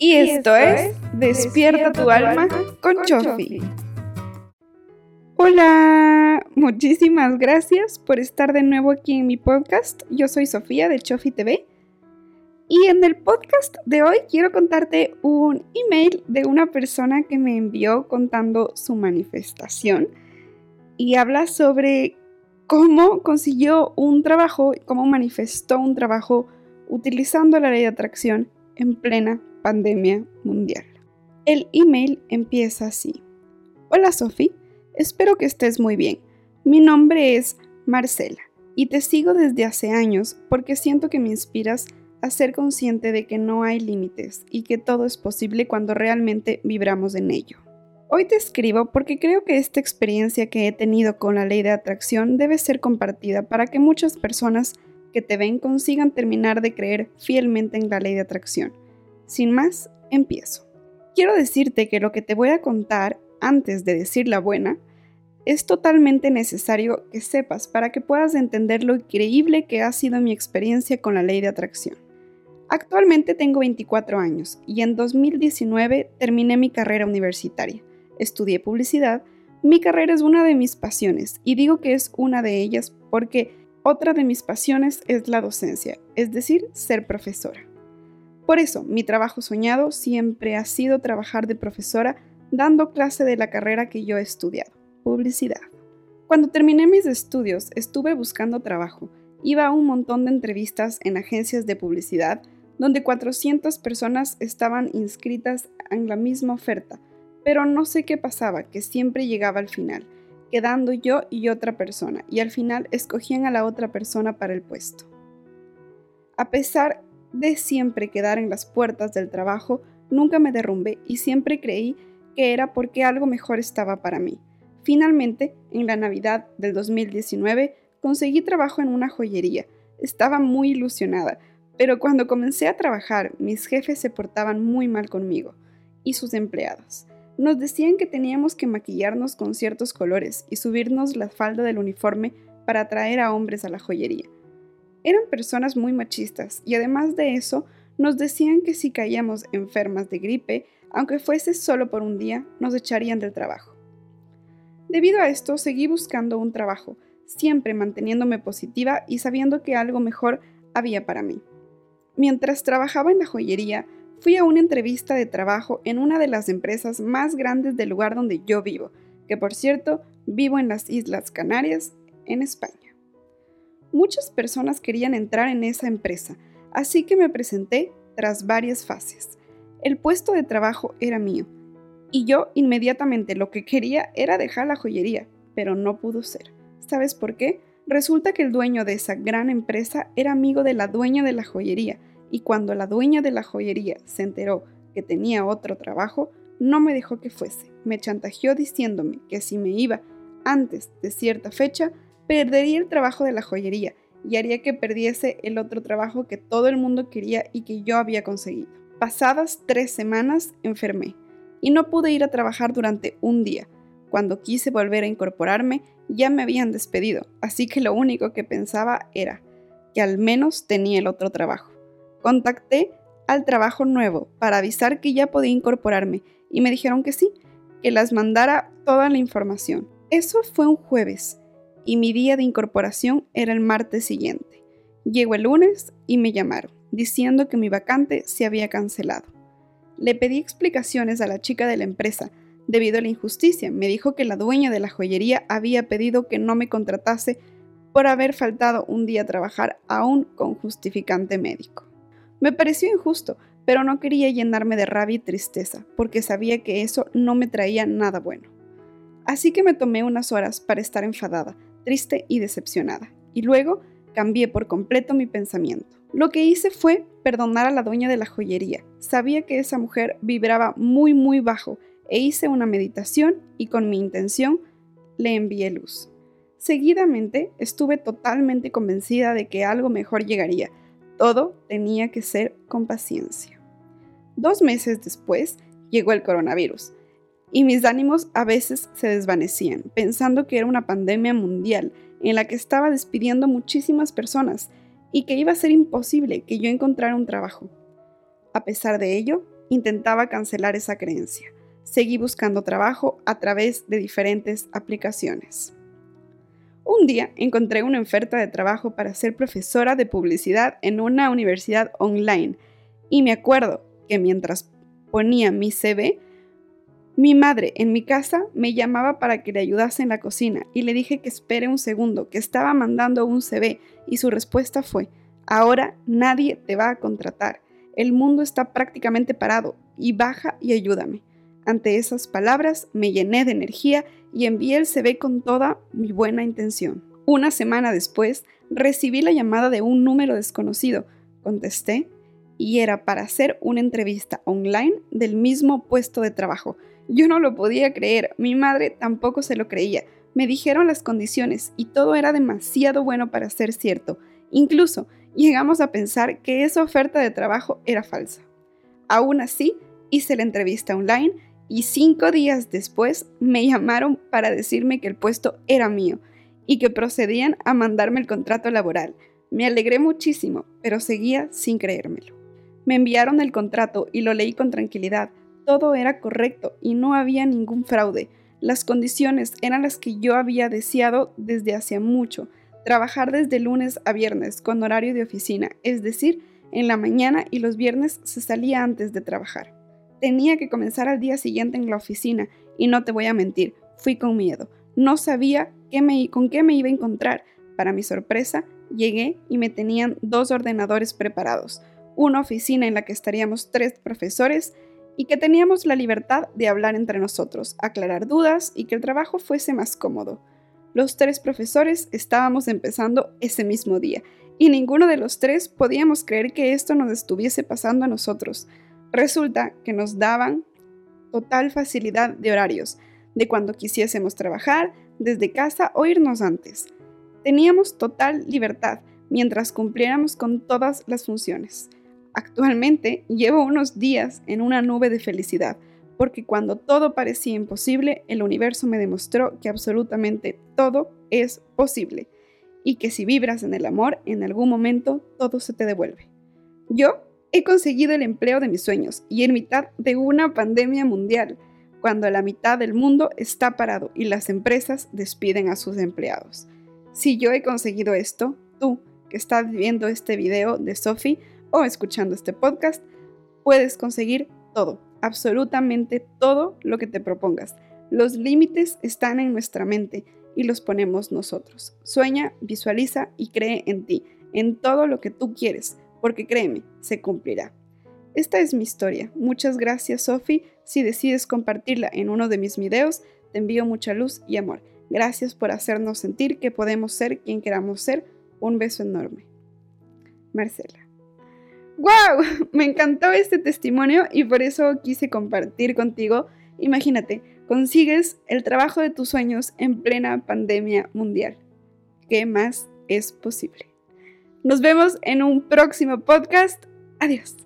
Y esto es Despierta tu alma con Chofi. Hola, muchísimas gracias por estar de nuevo aquí en mi podcast. Yo soy Sofía de Chofi TV. Y en el podcast de hoy quiero contarte un email de una persona que me envió contando su manifestación y habla sobre cómo consiguió un trabajo, cómo manifestó un trabajo utilizando la ley de atracción en plena pandemia mundial. El email empieza así. Hola Sophie, espero que estés muy bien. Mi nombre es Marcela y te sigo desde hace años porque siento que me inspiras a ser consciente de que no hay límites y que todo es posible cuando realmente vibramos en ello. Hoy te escribo porque creo que esta experiencia que he tenido con la ley de atracción debe ser compartida para que muchas personas que te ven consigan terminar de creer fielmente en la ley de atracción. Sin más, empiezo. Quiero decirte que lo que te voy a contar antes de decir la buena es totalmente necesario que sepas para que puedas entender lo increíble que ha sido mi experiencia con la ley de atracción. Actualmente tengo 24 años y en 2019 terminé mi carrera universitaria estudié publicidad, mi carrera es una de mis pasiones y digo que es una de ellas porque otra de mis pasiones es la docencia, es decir, ser profesora. Por eso, mi trabajo soñado siempre ha sido trabajar de profesora dando clase de la carrera que yo he estudiado, publicidad. Cuando terminé mis estudios, estuve buscando trabajo. Iba a un montón de entrevistas en agencias de publicidad donde 400 personas estaban inscritas en la misma oferta, pero no sé qué pasaba, que siempre llegaba al final, quedando yo y otra persona, y al final escogían a la otra persona para el puesto. A pesar de siempre quedar en las puertas del trabajo, nunca me derrumbé y siempre creí que era porque algo mejor estaba para mí. Finalmente, en la Navidad del 2019, conseguí trabajo en una joyería. Estaba muy ilusionada, pero cuando comencé a trabajar, mis jefes se portaban muy mal conmigo y sus empleados. Nos decían que teníamos que maquillarnos con ciertos colores y subirnos la falda del uniforme para atraer a hombres a la joyería. Eran personas muy machistas y además de eso nos decían que si caíamos enfermas de gripe, aunque fuese solo por un día, nos echarían del trabajo. Debido a esto, seguí buscando un trabajo, siempre manteniéndome positiva y sabiendo que algo mejor había para mí. Mientras trabajaba en la joyería, fui a una entrevista de trabajo en una de las empresas más grandes del lugar donde yo vivo, que por cierto vivo en las Islas Canarias, en España. Muchas personas querían entrar en esa empresa, así que me presenté tras varias fases. El puesto de trabajo era mío, y yo inmediatamente lo que quería era dejar la joyería, pero no pudo ser. ¿Sabes por qué? Resulta que el dueño de esa gran empresa era amigo de la dueña de la joyería, y cuando la dueña de la joyería se enteró que tenía otro trabajo, no me dejó que fuese. Me chantajeó diciéndome que si me iba antes de cierta fecha, perdería el trabajo de la joyería y haría que perdiese el otro trabajo que todo el mundo quería y que yo había conseguido. Pasadas tres semanas enfermé y no pude ir a trabajar durante un día. Cuando quise volver a incorporarme, ya me habían despedido, así que lo único que pensaba era que al menos tenía el otro trabajo. Contacté al trabajo nuevo para avisar que ya podía incorporarme y me dijeron que sí, que las mandara toda la información. Eso fue un jueves y mi día de incorporación era el martes siguiente. Llegó el lunes y me llamaron, diciendo que mi vacante se había cancelado. Le pedí explicaciones a la chica de la empresa debido a la injusticia. Me dijo que la dueña de la joyería había pedido que no me contratase por haber faltado un día a trabajar aún con justificante médico. Me pareció injusto, pero no quería llenarme de rabia y tristeza, porque sabía que eso no me traía nada bueno. Así que me tomé unas horas para estar enfadada, triste y decepcionada, y luego cambié por completo mi pensamiento. Lo que hice fue perdonar a la dueña de la joyería. Sabía que esa mujer vibraba muy muy bajo e hice una meditación y con mi intención le envié luz. Seguidamente estuve totalmente convencida de que algo mejor llegaría, todo tenía que ser con paciencia. Dos meses después llegó el coronavirus y mis ánimos a veces se desvanecían, pensando que era una pandemia mundial en la que estaba despidiendo muchísimas personas y que iba a ser imposible que yo encontrara un trabajo. A pesar de ello, intentaba cancelar esa creencia. Seguí buscando trabajo a través de diferentes aplicaciones. Un día encontré una oferta de trabajo para ser profesora de publicidad en una universidad online y me acuerdo que mientras ponía mi CV, mi madre en mi casa me llamaba para que le ayudase en la cocina y le dije que espere un segundo, que estaba mandando un CV y su respuesta fue, ahora nadie te va a contratar, el mundo está prácticamente parado y baja y ayúdame. Ante esas palabras me llené de energía y envié el CV con toda mi buena intención. Una semana después, recibí la llamada de un número desconocido. Contesté y era para hacer una entrevista online del mismo puesto de trabajo. Yo no lo podía creer, mi madre tampoco se lo creía. Me dijeron las condiciones y todo era demasiado bueno para ser cierto. Incluso llegamos a pensar que esa oferta de trabajo era falsa. Aún así, hice la entrevista online y cinco días después me llamaron para decirme que el puesto era mío y que procedían a mandarme el contrato laboral. Me alegré muchísimo, pero seguía sin creérmelo. Me enviaron el contrato y lo leí con tranquilidad. Todo era correcto y no había ningún fraude. Las condiciones eran las que yo había deseado desde hacía mucho. Trabajar desde lunes a viernes con horario de oficina, es decir, en la mañana y los viernes se salía antes de trabajar. Tenía que comenzar al día siguiente en la oficina y no te voy a mentir, fui con miedo. No sabía qué me, con qué me iba a encontrar. Para mi sorpresa, llegué y me tenían dos ordenadores preparados, una oficina en la que estaríamos tres profesores y que teníamos la libertad de hablar entre nosotros, aclarar dudas y que el trabajo fuese más cómodo. Los tres profesores estábamos empezando ese mismo día y ninguno de los tres podíamos creer que esto nos estuviese pasando a nosotros. Resulta que nos daban total facilidad de horarios, de cuando quisiésemos trabajar, desde casa o irnos antes. Teníamos total libertad mientras cumpliéramos con todas las funciones. Actualmente llevo unos días en una nube de felicidad, porque cuando todo parecía imposible, el universo me demostró que absolutamente todo es posible y que si vibras en el amor, en algún momento todo se te devuelve. Yo He conseguido el empleo de mis sueños y en mitad de una pandemia mundial, cuando la mitad del mundo está parado y las empresas despiden a sus empleados. Si yo he conseguido esto, tú que estás viendo este video de Sophie o escuchando este podcast, puedes conseguir todo, absolutamente todo lo que te propongas. Los límites están en nuestra mente y los ponemos nosotros. Sueña, visualiza y cree en ti, en todo lo que tú quieres porque créeme, se cumplirá. Esta es mi historia. Muchas gracias, Sophie. Si decides compartirla en uno de mis videos, te envío mucha luz y amor. Gracias por hacernos sentir que podemos ser quien queramos ser. Un beso enorme. Marcela. ¡Wow! Me encantó este testimonio y por eso quise compartir contigo. Imagínate, consigues el trabajo de tus sueños en plena pandemia mundial. ¿Qué más es posible? Nos vemos en un próximo podcast. Adiós.